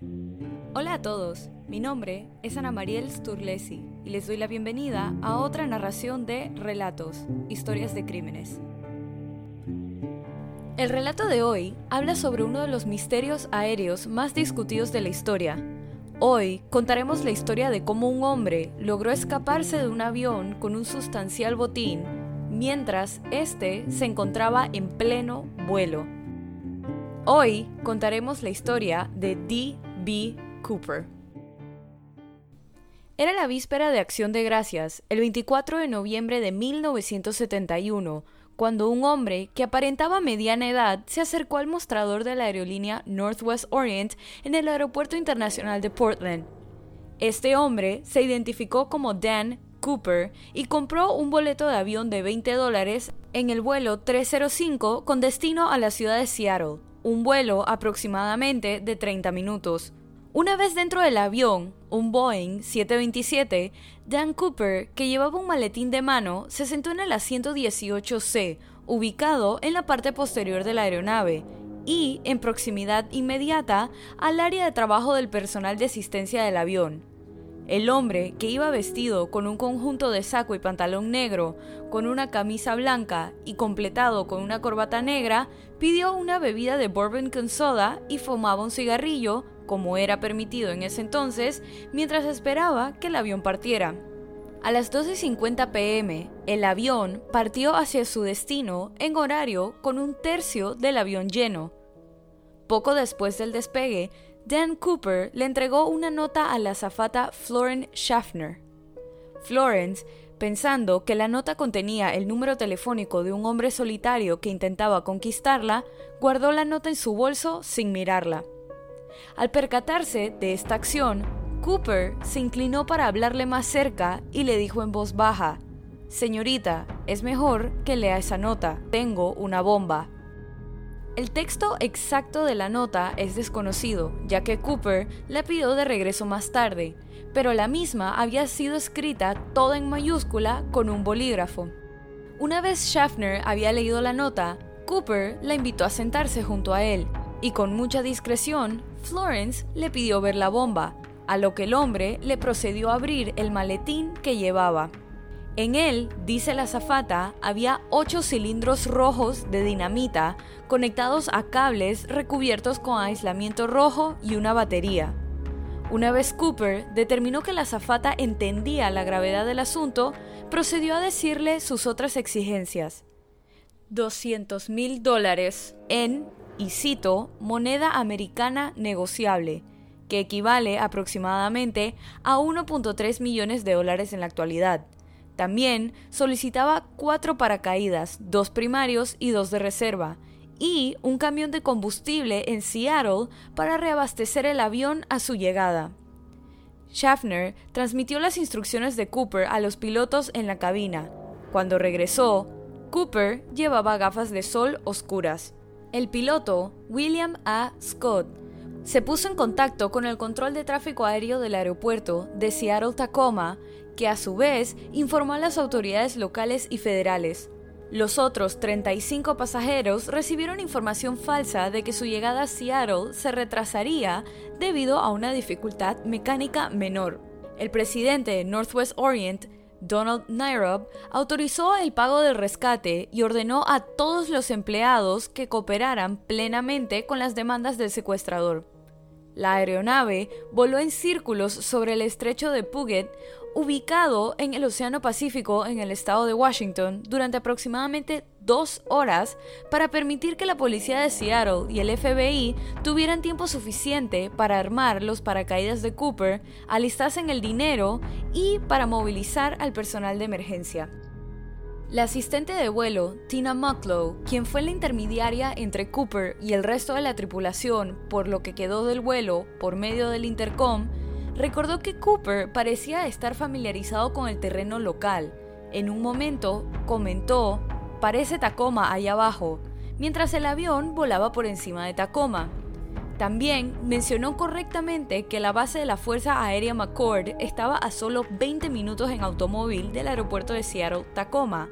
Hola a todos, mi nombre es Ana Mariel Sturlesi y les doy la bienvenida a otra narración de Relatos, Historias de Crímenes. El relato de hoy habla sobre uno de los misterios aéreos más discutidos de la historia. Hoy contaremos la historia de cómo un hombre logró escaparse de un avión con un sustancial botín mientras éste se encontraba en pleno vuelo. Hoy contaremos la historia de D.B. Cooper. Era la víspera de Acción de Gracias, el 24 de noviembre de 1971, cuando un hombre que aparentaba mediana edad se acercó al mostrador de la aerolínea Northwest Orient en el Aeropuerto Internacional de Portland. Este hombre se identificó como Dan Cooper y compró un boleto de avión de 20 dólares en el vuelo 305 con destino a la ciudad de Seattle, un vuelo aproximadamente de 30 minutos. Una vez dentro del avión, un Boeing 727, Dan Cooper, que llevaba un maletín de mano, se sentó en el asiento 18C, ubicado en la parte posterior de la aeronave, y en proximidad inmediata al área de trabajo del personal de asistencia del avión. El hombre, que iba vestido con un conjunto de saco y pantalón negro, con una camisa blanca y completado con una corbata negra, pidió una bebida de bourbon con soda y fumaba un cigarrillo como era permitido en ese entonces, mientras esperaba que el avión partiera. A las 12.50 pm, el avión partió hacia su destino en horario con un tercio del avión lleno. Poco después del despegue, Dan Cooper le entregó una nota a la azafata Florence Schaffner. Florence, pensando que la nota contenía el número telefónico de un hombre solitario que intentaba conquistarla, guardó la nota en su bolso sin mirarla. Al percatarse de esta acción, Cooper se inclinó para hablarle más cerca y le dijo en voz baja, Señorita, es mejor que lea esa nota, tengo una bomba. El texto exacto de la nota es desconocido, ya que Cooper la pidió de regreso más tarde, pero la misma había sido escrita toda en mayúscula con un bolígrafo. Una vez Schaffner había leído la nota, Cooper la invitó a sentarse junto a él, y con mucha discreción, Florence le pidió ver la bomba, a lo que el hombre le procedió a abrir el maletín que llevaba. En él, dice la azafata, había ocho cilindros rojos de dinamita conectados a cables recubiertos con aislamiento rojo y una batería. Una vez Cooper determinó que la azafata entendía la gravedad del asunto, procedió a decirle sus otras exigencias. 200 mil dólares en y cito, moneda americana negociable, que equivale aproximadamente a 1.3 millones de dólares en la actualidad. También solicitaba cuatro paracaídas, dos primarios y dos de reserva, y un camión de combustible en Seattle para reabastecer el avión a su llegada. Schaffner transmitió las instrucciones de Cooper a los pilotos en la cabina. Cuando regresó, Cooper llevaba gafas de sol oscuras. El piloto, William A. Scott, se puso en contacto con el control de tráfico aéreo del aeropuerto de Seattle-Tacoma, que a su vez informó a las autoridades locales y federales. Los otros 35 pasajeros recibieron información falsa de que su llegada a Seattle se retrasaría debido a una dificultad mecánica menor. El presidente de Northwest Orient Donald Nyrob autorizó el pago del rescate y ordenó a todos los empleados que cooperaran plenamente con las demandas del secuestrador. La aeronave voló en círculos sobre el estrecho de Puget, ubicado en el Océano Pacífico en el estado de Washington, durante aproximadamente dos horas para permitir que la policía de Seattle y el FBI tuvieran tiempo suficiente para armar los paracaídas de Cooper, alistasen el dinero y para movilizar al personal de emergencia. La asistente de vuelo, Tina Mucklow, quien fue la intermediaria entre Cooper y el resto de la tripulación por lo que quedó del vuelo por medio del intercom, recordó que Cooper parecía estar familiarizado con el terreno local. En un momento comentó, parece Tacoma allá abajo, mientras el avión volaba por encima de Tacoma. También mencionó correctamente que la base de la Fuerza Aérea McCord estaba a solo 20 minutos en automóvil del aeropuerto de Seattle, Tacoma.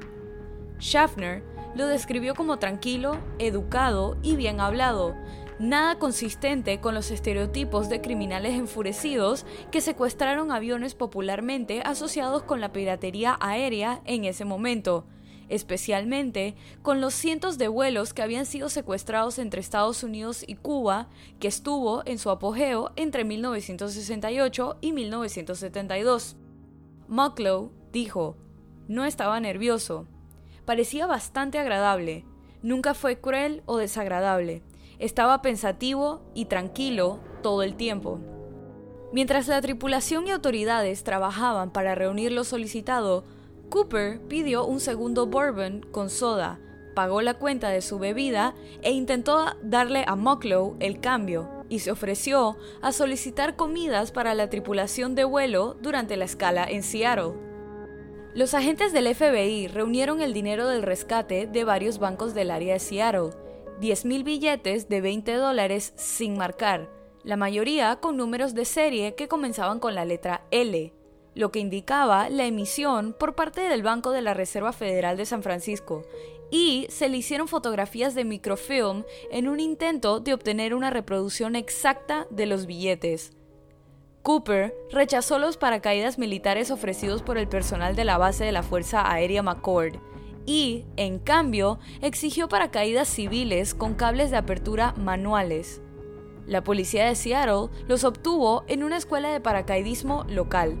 Schaffner lo describió como tranquilo, educado y bien hablado, nada consistente con los estereotipos de criminales enfurecidos que secuestraron aviones popularmente asociados con la piratería aérea en ese momento, especialmente con los cientos de vuelos que habían sido secuestrados entre Estados Unidos y Cuba, que estuvo en su apogeo entre 1968 y 1972. Mucklow dijo, no estaba nervioso, parecía bastante agradable, nunca fue cruel o desagradable, estaba pensativo y tranquilo todo el tiempo. Mientras la tripulación y autoridades trabajaban para reunir lo solicitado, Cooper pidió un segundo bourbon con soda, pagó la cuenta de su bebida e intentó darle a Mucklow el cambio y se ofreció a solicitar comidas para la tripulación de vuelo durante la escala en Seattle. Los agentes del FBI reunieron el dinero del rescate de varios bancos del área de Seattle, 10.000 billetes de 20 dólares sin marcar, la mayoría con números de serie que comenzaban con la letra L, lo que indicaba la emisión por parte del Banco de la Reserva Federal de San Francisco, y se le hicieron fotografías de microfilm en un intento de obtener una reproducción exacta de los billetes. Cooper rechazó los paracaídas militares ofrecidos por el personal de la base de la Fuerza Aérea McCord y, en cambio, exigió paracaídas civiles con cables de apertura manuales. La policía de Seattle los obtuvo en una escuela de paracaidismo local.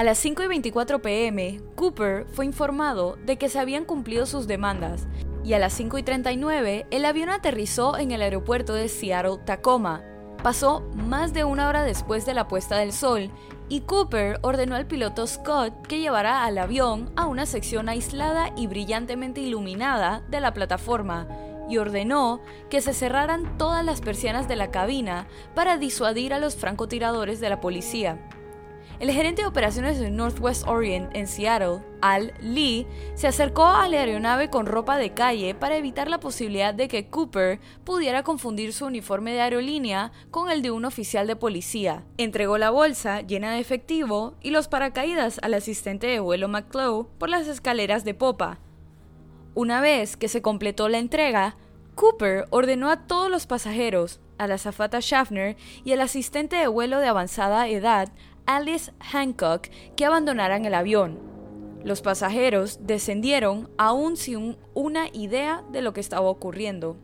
A las 5 y 24 pm, Cooper fue informado de que se habían cumplido sus demandas y a las 5 y 39 el avión aterrizó en el aeropuerto de Seattle-Tacoma. Pasó más de una hora después de la puesta del sol y Cooper ordenó al piloto Scott que llevara al avión a una sección aislada y brillantemente iluminada de la plataforma y ordenó que se cerraran todas las persianas de la cabina para disuadir a los francotiradores de la policía. El gerente de operaciones de Northwest Orient en Seattle, Al Lee, se acercó a la aeronave con ropa de calle para evitar la posibilidad de que Cooper pudiera confundir su uniforme de aerolínea con el de un oficial de policía. Entregó la bolsa llena de efectivo y los paracaídas al asistente de vuelo McClough por las escaleras de popa. Una vez que se completó la entrega, Cooper ordenó a todos los pasajeros, a la azafata Schaffner y al asistente de vuelo de avanzada edad Alice Hancock que abandonaran el avión. Los pasajeros descendieron aún sin una idea de lo que estaba ocurriendo.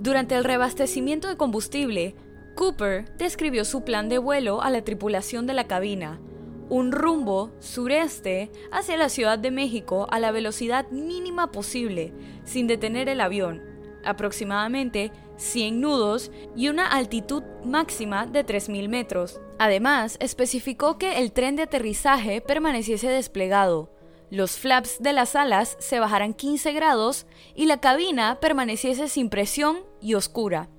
Durante el reabastecimiento de combustible, Cooper describió su plan de vuelo a la tripulación de la cabina, un rumbo sureste hacia la Ciudad de México a la velocidad mínima posible, sin detener el avión, aproximadamente 100 nudos y una altitud máxima de 3.000 metros. Además, especificó que el tren de aterrizaje permaneciese desplegado, los flaps de las alas se bajaran 15 grados y la cabina permaneciese sin presión y oscura.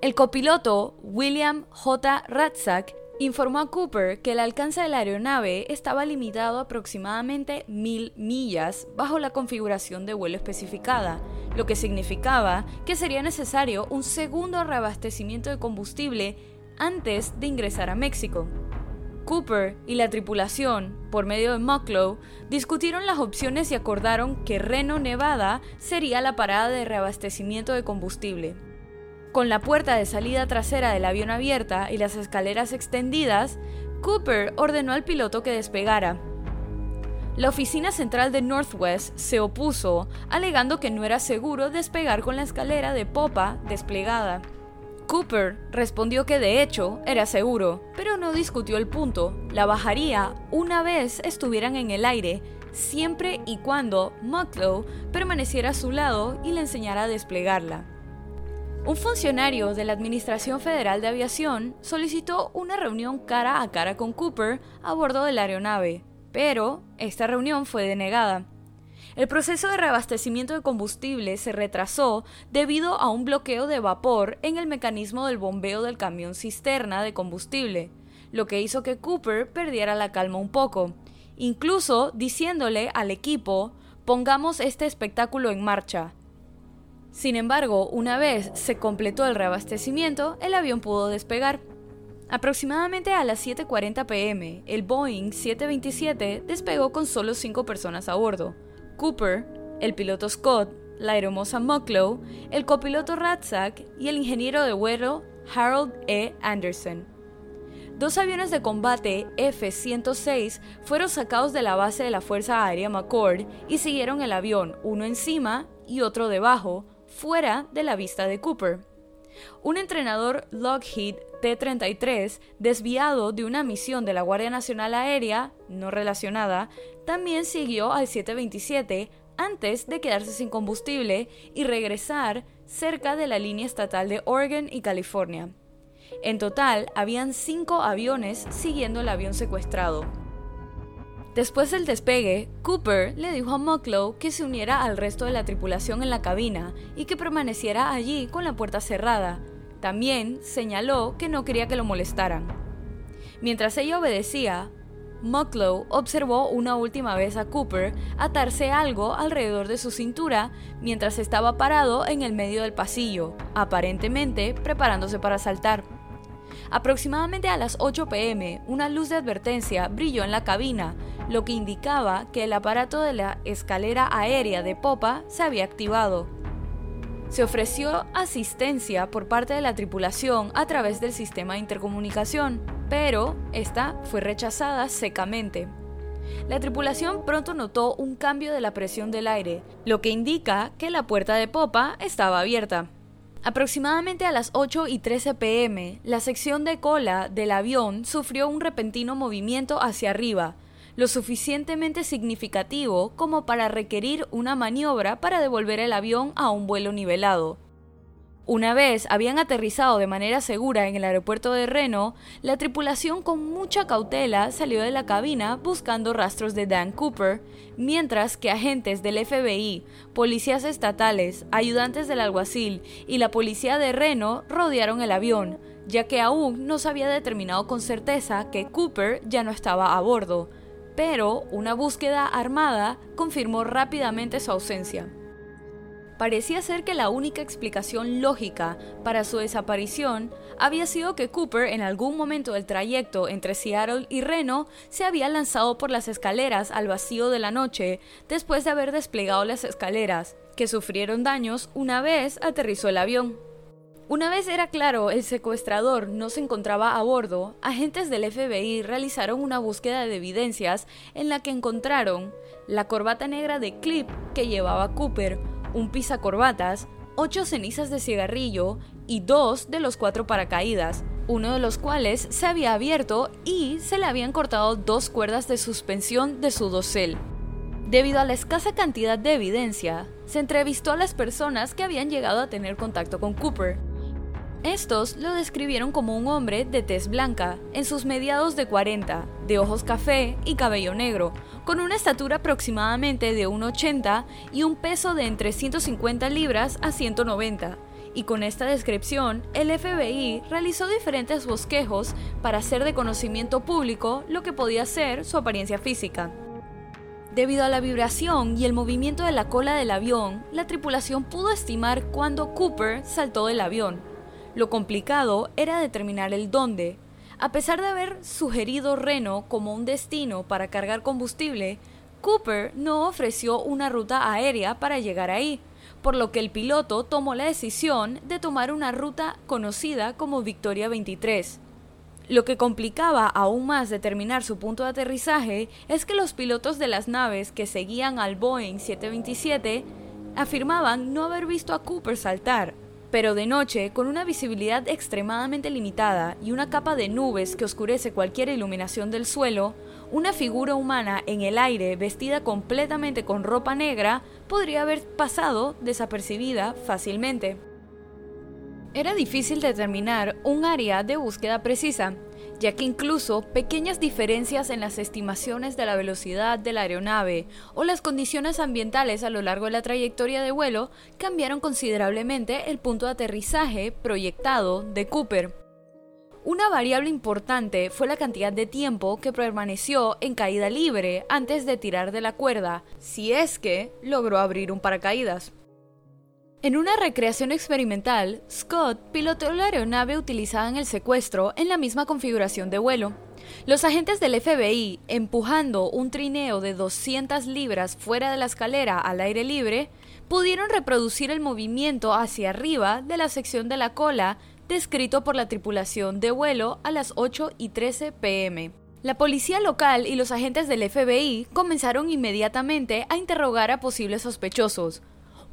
El copiloto William J. Ratzak informó a Cooper que el alcance de la aeronave estaba limitado a aproximadamente mil millas bajo la configuración de vuelo especificada, lo que significaba que sería necesario un segundo reabastecimiento de combustible antes de ingresar a México. Cooper y la tripulación, por medio de Mucklow, discutieron las opciones y acordaron que Reno, Nevada, sería la parada de reabastecimiento de combustible. Con la puerta de salida trasera del avión abierta y las escaleras extendidas, Cooper ordenó al piloto que despegara. La oficina central de Northwest se opuso, alegando que no era seguro despegar con la escalera de popa desplegada. Cooper respondió que de hecho era seguro, pero no discutió el punto. La bajaría una vez estuvieran en el aire, siempre y cuando Mucklow permaneciera a su lado y le enseñara a desplegarla. Un funcionario de la Administración Federal de Aviación solicitó una reunión cara a cara con Cooper a bordo de la aeronave, pero esta reunión fue denegada. El proceso de reabastecimiento de combustible se retrasó debido a un bloqueo de vapor en el mecanismo del bombeo del camión cisterna de combustible, lo que hizo que Cooper perdiera la calma un poco, incluso diciéndole al equipo, pongamos este espectáculo en marcha. Sin embargo, una vez se completó el reabastecimiento, el avión pudo despegar. Aproximadamente a las 7.40 pm, el Boeing 727 despegó con solo 5 personas a bordo. Cooper, el piloto Scott, la aeromoza Mucklow, el copiloto Ratzak y el ingeniero de vuelo Harold E. Anderson. Dos aviones de combate F-106 fueron sacados de la base de la Fuerza Aérea McCord y siguieron el avión, uno encima y otro debajo, fuera de la vista de Cooper. Un entrenador Lockheed T-33, desviado de una misión de la Guardia Nacional Aérea, no relacionada, también siguió al 727 antes de quedarse sin combustible y regresar cerca de la línea estatal de Oregon y California. En total, habían cinco aviones siguiendo el avión secuestrado. Después del despegue, Cooper le dijo a Mucklow que se uniera al resto de la tripulación en la cabina y que permaneciera allí con la puerta cerrada. También señaló que no quería que lo molestaran. Mientras ella obedecía, Mucklow observó una última vez a Cooper atarse algo alrededor de su cintura mientras estaba parado en el medio del pasillo, aparentemente preparándose para saltar. Aproximadamente a las 8 pm, una luz de advertencia brilló en la cabina, lo que indicaba que el aparato de la escalera aérea de popa se había activado. Se ofreció asistencia por parte de la tripulación a través del sistema de intercomunicación, pero esta fue rechazada secamente. La tripulación pronto notó un cambio de la presión del aire, lo que indica que la puerta de popa estaba abierta. Aproximadamente a las 8 y 13 pm, la sección de cola del avión sufrió un repentino movimiento hacia arriba, lo suficientemente significativo como para requerir una maniobra para devolver el avión a un vuelo nivelado. Una vez habían aterrizado de manera segura en el aeropuerto de Reno, la tripulación con mucha cautela salió de la cabina buscando rastros de Dan Cooper, mientras que agentes del FBI, policías estatales, ayudantes del alguacil y la policía de Reno rodearon el avión, ya que aún no se había determinado con certeza que Cooper ya no estaba a bordo, pero una búsqueda armada confirmó rápidamente su ausencia. Parecía ser que la única explicación lógica para su desaparición había sido que Cooper en algún momento del trayecto entre Seattle y Reno se había lanzado por las escaleras al vacío de la noche después de haber desplegado las escaleras, que sufrieron daños una vez aterrizó el avión. Una vez era claro el secuestrador no se encontraba a bordo, agentes del FBI realizaron una búsqueda de evidencias en la que encontraron la corbata negra de clip que llevaba Cooper, un pizacorbatas, ocho cenizas de cigarrillo y dos de los cuatro paracaídas, uno de los cuales se había abierto y se le habían cortado dos cuerdas de suspensión de su dosel. Debido a la escasa cantidad de evidencia, se entrevistó a las personas que habían llegado a tener contacto con Cooper, estos lo describieron como un hombre de tez blanca, en sus mediados de 40, de ojos café y cabello negro, con una estatura aproximadamente de 1,80 y un peso de entre 150 libras a 190. Y con esta descripción, el FBI realizó diferentes bosquejos para hacer de conocimiento público lo que podía ser su apariencia física. Debido a la vibración y el movimiento de la cola del avión, la tripulación pudo estimar cuándo Cooper saltó del avión, lo complicado era determinar el dónde. A pesar de haber sugerido Reno como un destino para cargar combustible, Cooper no ofreció una ruta aérea para llegar ahí, por lo que el piloto tomó la decisión de tomar una ruta conocida como Victoria 23. Lo que complicaba aún más determinar su punto de aterrizaje es que los pilotos de las naves que seguían al Boeing 727 afirmaban no haber visto a Cooper saltar, pero de noche, con una visibilidad extremadamente limitada y una capa de nubes que oscurece cualquier iluminación del suelo, una figura humana en el aire vestida completamente con ropa negra podría haber pasado desapercibida fácilmente. Era difícil determinar un área de búsqueda precisa, ya que incluso pequeñas diferencias en las estimaciones de la velocidad de la aeronave o las condiciones ambientales a lo largo de la trayectoria de vuelo cambiaron considerablemente el punto de aterrizaje proyectado de Cooper. Una variable importante fue la cantidad de tiempo que permaneció en caída libre antes de tirar de la cuerda, si es que logró abrir un paracaídas. En una recreación experimental, Scott pilotó la aeronave utilizada en el secuestro en la misma configuración de vuelo. Los agentes del FBI, empujando un trineo de 200 libras fuera de la escalera al aire libre, pudieron reproducir el movimiento hacia arriba de la sección de la cola descrito por la tripulación de vuelo a las 8 y 13 pm. La policía local y los agentes del FBI comenzaron inmediatamente a interrogar a posibles sospechosos.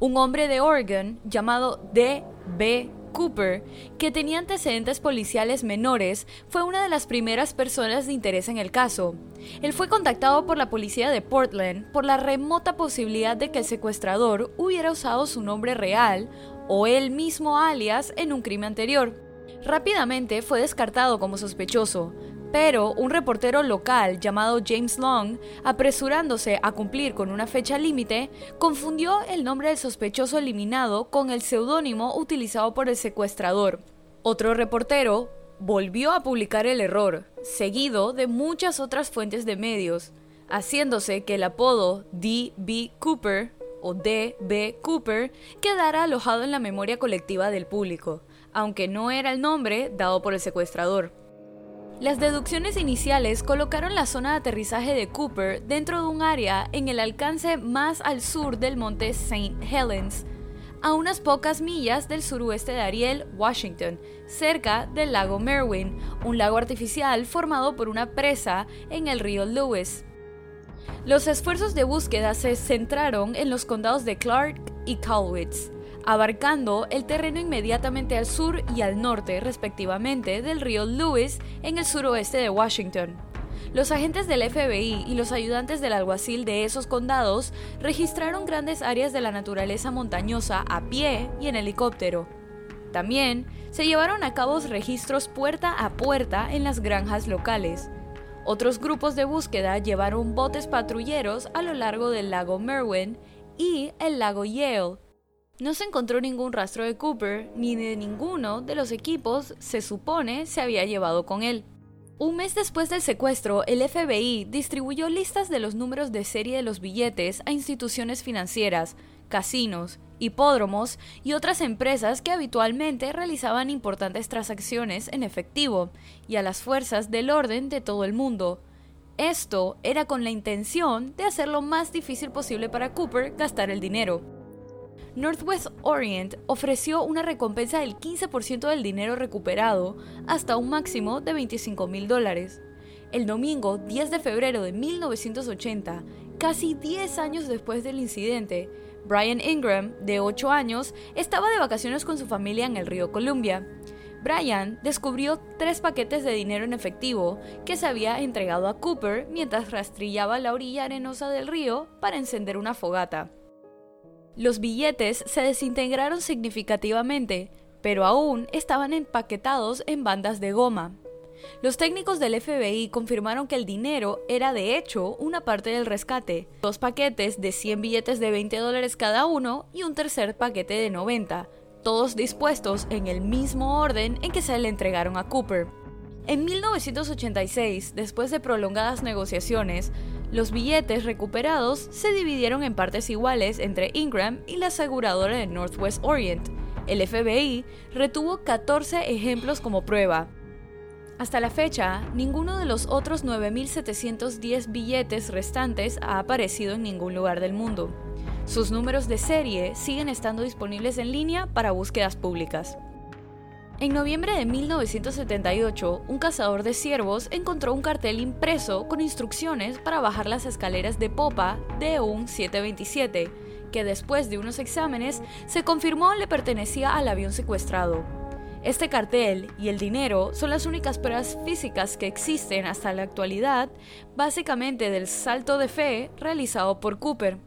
Un hombre de Oregon llamado D.B. Cooper, que tenía antecedentes policiales menores, fue una de las primeras personas de interés en el caso. Él fue contactado por la policía de Portland por la remota posibilidad de que el secuestrador hubiera usado su nombre real o él mismo alias en un crimen anterior. Rápidamente fue descartado como sospechoso, pero un reportero local llamado James Long, apresurándose a cumplir con una fecha límite, confundió el nombre del sospechoso eliminado con el seudónimo utilizado por el secuestrador. Otro reportero volvió a publicar el error, seguido de muchas otras fuentes de medios, haciéndose que el apodo D.B. Cooper o D.B. Cooper quedara alojado en la memoria colectiva del público, aunque no era el nombre dado por el secuestrador. Las deducciones iniciales colocaron la zona de aterrizaje de Cooper dentro de un área en el alcance más al sur del monte St. Helens, a unas pocas millas del suroeste de Ariel, Washington, cerca del lago Merwin, un lago artificial formado por una presa en el río Lewis. Los esfuerzos de búsqueda se centraron en los condados de Clark y Cowlitz, abarcando el terreno inmediatamente al sur y al norte, respectivamente, del río Lewis en el suroeste de Washington. Los agentes del FBI y los ayudantes del alguacil de esos condados registraron grandes áreas de la naturaleza montañosa a pie y en helicóptero. También se llevaron a cabo registros puerta a puerta en las granjas locales. Otros grupos de búsqueda llevaron botes patrulleros a lo largo del lago Merwin y el lago Yale, no se encontró ningún rastro de Cooper ni de ninguno de los equipos se supone se había llevado con él. Un mes después del secuestro, el FBI distribuyó listas de los números de serie de los billetes a instituciones financieras, casinos, hipódromos y otras empresas que habitualmente realizaban importantes transacciones en efectivo, y a las fuerzas del orden de todo el mundo. Esto era con la intención de hacer lo más difícil posible para Cooper gastar el dinero. Northwest Orient ofreció una recompensa del 15% del dinero recuperado hasta un máximo de 25 mil dólares. El domingo 10 de febrero de 1980, casi 10 años después del incidente, Brian Ingram, de 8 años, estaba de vacaciones con su familia en el río Columbia. Brian descubrió tres paquetes de dinero en efectivo que se había entregado a Cooper mientras rastrillaba la orilla arenosa del río para encender una fogata. Los billetes se desintegraron significativamente, pero aún estaban empaquetados en bandas de goma. Los técnicos del FBI confirmaron que el dinero era de hecho una parte del rescate, dos paquetes de 100 billetes de 20 dólares cada uno y un tercer paquete de 90, todos dispuestos en el mismo orden en que se le entregaron a Cooper. En 1986, después de prolongadas negociaciones, los billetes recuperados se dividieron en partes iguales entre Ingram y la aseguradora de Northwest Orient. El FBI retuvo 14 ejemplos como prueba. Hasta la fecha, ninguno de los otros 9.710 billetes restantes ha aparecido en ningún lugar del mundo. Sus números de serie siguen estando disponibles en línea para búsquedas públicas. En noviembre de 1978, un cazador de ciervos encontró un cartel impreso con instrucciones para bajar las escaleras de popa de un 727, que después de unos exámenes se confirmó le pertenecía al avión secuestrado. Este cartel y el dinero son las únicas pruebas físicas que existen hasta la actualidad, básicamente del salto de fe realizado por Cooper.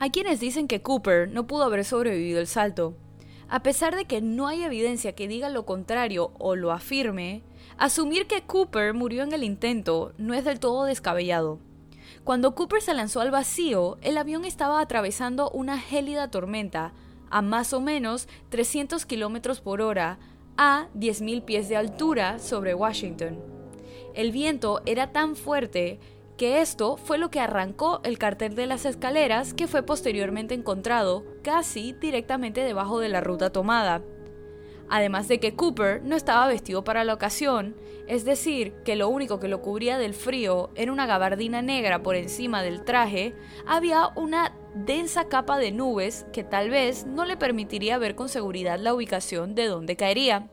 Hay quienes dicen que Cooper no pudo haber sobrevivido el salto, a pesar de que no hay evidencia que diga lo contrario o lo afirme, asumir que Cooper murió en el intento no es del todo descabellado. Cuando Cooper se lanzó al vacío, el avión estaba atravesando una gélida tormenta a más o menos 300 km por hora a 10.000 pies de altura sobre Washington. El viento era tan fuerte que esto fue lo que arrancó el cartel de las escaleras que fue posteriormente encontrado casi directamente debajo de la ruta tomada. Además de que Cooper no estaba vestido para la ocasión, es decir, que lo único que lo cubría del frío era una gabardina negra por encima del traje, había una densa capa de nubes que tal vez no le permitiría ver con seguridad la ubicación de donde caería.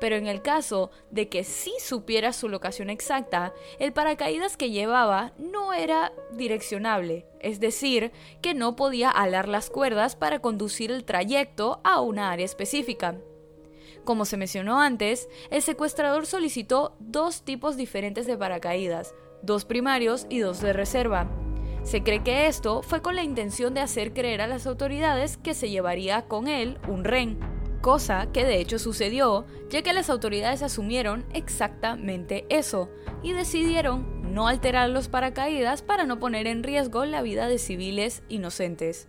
Pero en el caso de que sí supiera su locación exacta, el paracaídas que llevaba no era direccionable, es decir, que no podía alar las cuerdas para conducir el trayecto a una área específica. Como se mencionó antes, el secuestrador solicitó dos tipos diferentes de paracaídas, dos primarios y dos de reserva. Se cree que esto fue con la intención de hacer creer a las autoridades que se llevaría con él un ren cosa que de hecho sucedió, ya que las autoridades asumieron exactamente eso y decidieron no alterar los paracaídas para no poner en riesgo la vida de civiles inocentes.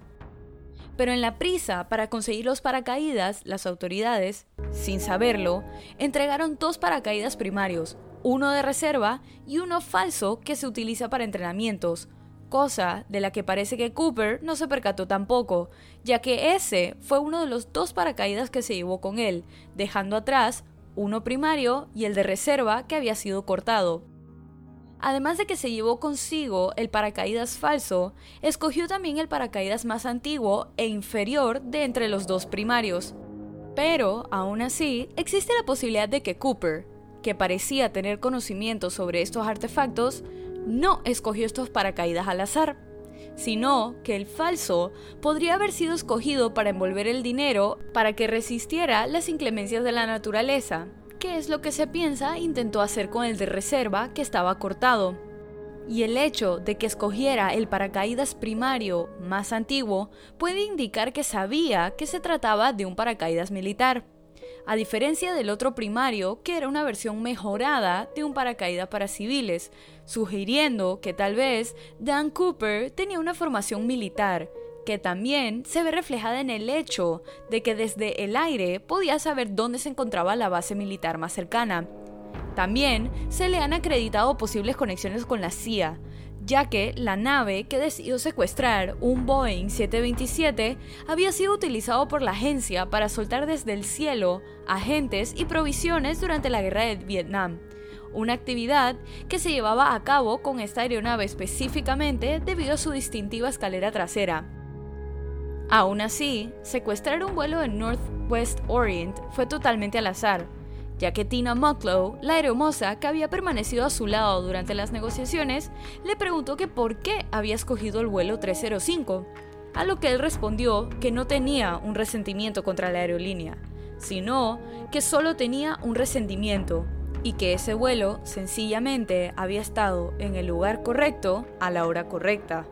Pero en la prisa para conseguir los paracaídas, las autoridades, sin saberlo, entregaron dos paracaídas primarios, uno de reserva y uno falso que se utiliza para entrenamientos, cosa de la que parece que Cooper no se percató tampoco, ya que ese fue uno de los dos paracaídas que se llevó con él, dejando atrás uno primario y el de reserva que había sido cortado. Además de que se llevó consigo el paracaídas falso, escogió también el paracaídas más antiguo e inferior de entre los dos primarios. Pero, aún así, existe la posibilidad de que Cooper, que parecía tener conocimiento sobre estos artefactos, no escogió estos paracaídas al azar, sino que el falso podría haber sido escogido para envolver el dinero para que resistiera las inclemencias de la naturaleza, que es lo que se piensa intentó hacer con el de reserva que estaba cortado. Y el hecho de que escogiera el paracaídas primario más antiguo puede indicar que sabía que se trataba de un paracaídas militar a diferencia del otro primario, que era una versión mejorada de un paracaídas para civiles, sugiriendo que tal vez Dan Cooper tenía una formación militar, que también se ve reflejada en el hecho de que desde el aire podía saber dónde se encontraba la base militar más cercana. También se le han acreditado posibles conexiones con la CIA, ya que la nave que decidió secuestrar, un Boeing 727, había sido utilizado por la agencia para soltar desde el cielo agentes y provisiones durante la guerra de Vietnam, una actividad que se llevaba a cabo con esta aeronave específicamente debido a su distintiva escalera trasera. Aún así, secuestrar un vuelo en Northwest Orient fue totalmente al azar, ya que Tina Mucklow, la aeromoza que había permanecido a su lado durante las negociaciones, le preguntó que por qué había escogido el vuelo 305, a lo que él respondió que no tenía un resentimiento contra la aerolínea, sino que solo tenía un resentimiento y que ese vuelo sencillamente había estado en el lugar correcto a la hora correcta.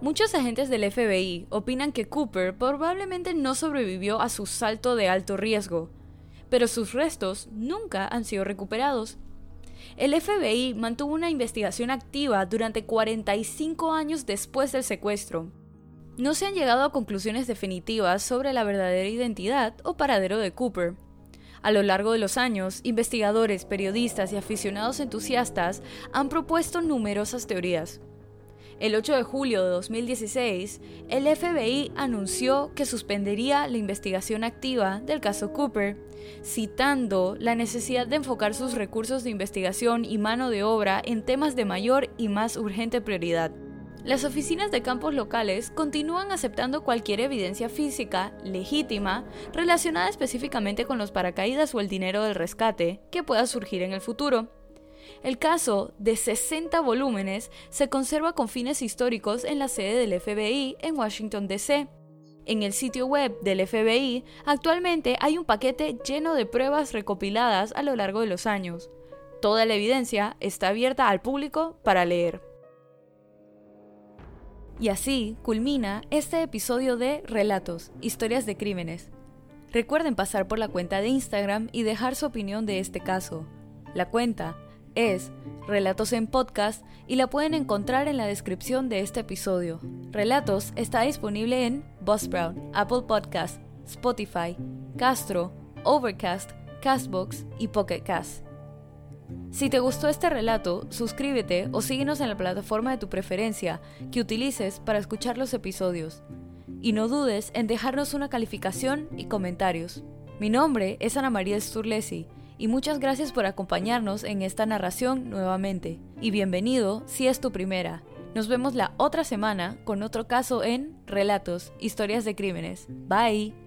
Muchos agentes del FBI opinan que Cooper probablemente no sobrevivió a su salto de alto riesgo, pero sus restos nunca han sido recuperados. El FBI mantuvo una investigación activa durante 45 años después del secuestro. No se han llegado a conclusiones definitivas sobre la verdadera identidad o paradero de Cooper. A lo largo de los años, investigadores, periodistas y aficionados entusiastas han propuesto numerosas teorías. El 8 de julio de 2016, el FBI anunció que suspendería la investigación activa del caso Cooper, citando la necesidad de enfocar sus recursos de investigación y mano de obra en temas de mayor y más urgente prioridad. Las oficinas de campos locales continúan aceptando cualquier evidencia física legítima relacionada específicamente con los paracaídas o el dinero del rescate que pueda surgir en el futuro. El caso, de 60 volúmenes, se conserva con fines históricos en la sede del FBI en Washington, D.C. En el sitio web del FBI actualmente hay un paquete lleno de pruebas recopiladas a lo largo de los años. Toda la evidencia está abierta al público para leer. Y así culmina este episodio de Relatos, Historias de Crímenes. Recuerden pasar por la cuenta de Instagram y dejar su opinión de este caso. La cuenta es Relatos en Podcast y la pueden encontrar en la descripción de este episodio. Relatos está disponible en Buzzsprout, Apple Podcast, Spotify, Castro, Overcast, Castbox y Pocket Cast. Si te gustó este relato, suscríbete o síguenos en la plataforma de tu preferencia que utilices para escuchar los episodios. Y no dudes en dejarnos una calificación y comentarios. Mi nombre es Ana María Sturlesi y muchas gracias por acompañarnos en esta narración nuevamente. Y bienvenido si es tu primera. Nos vemos la otra semana con otro caso en Relatos, Historias de Crímenes. Bye.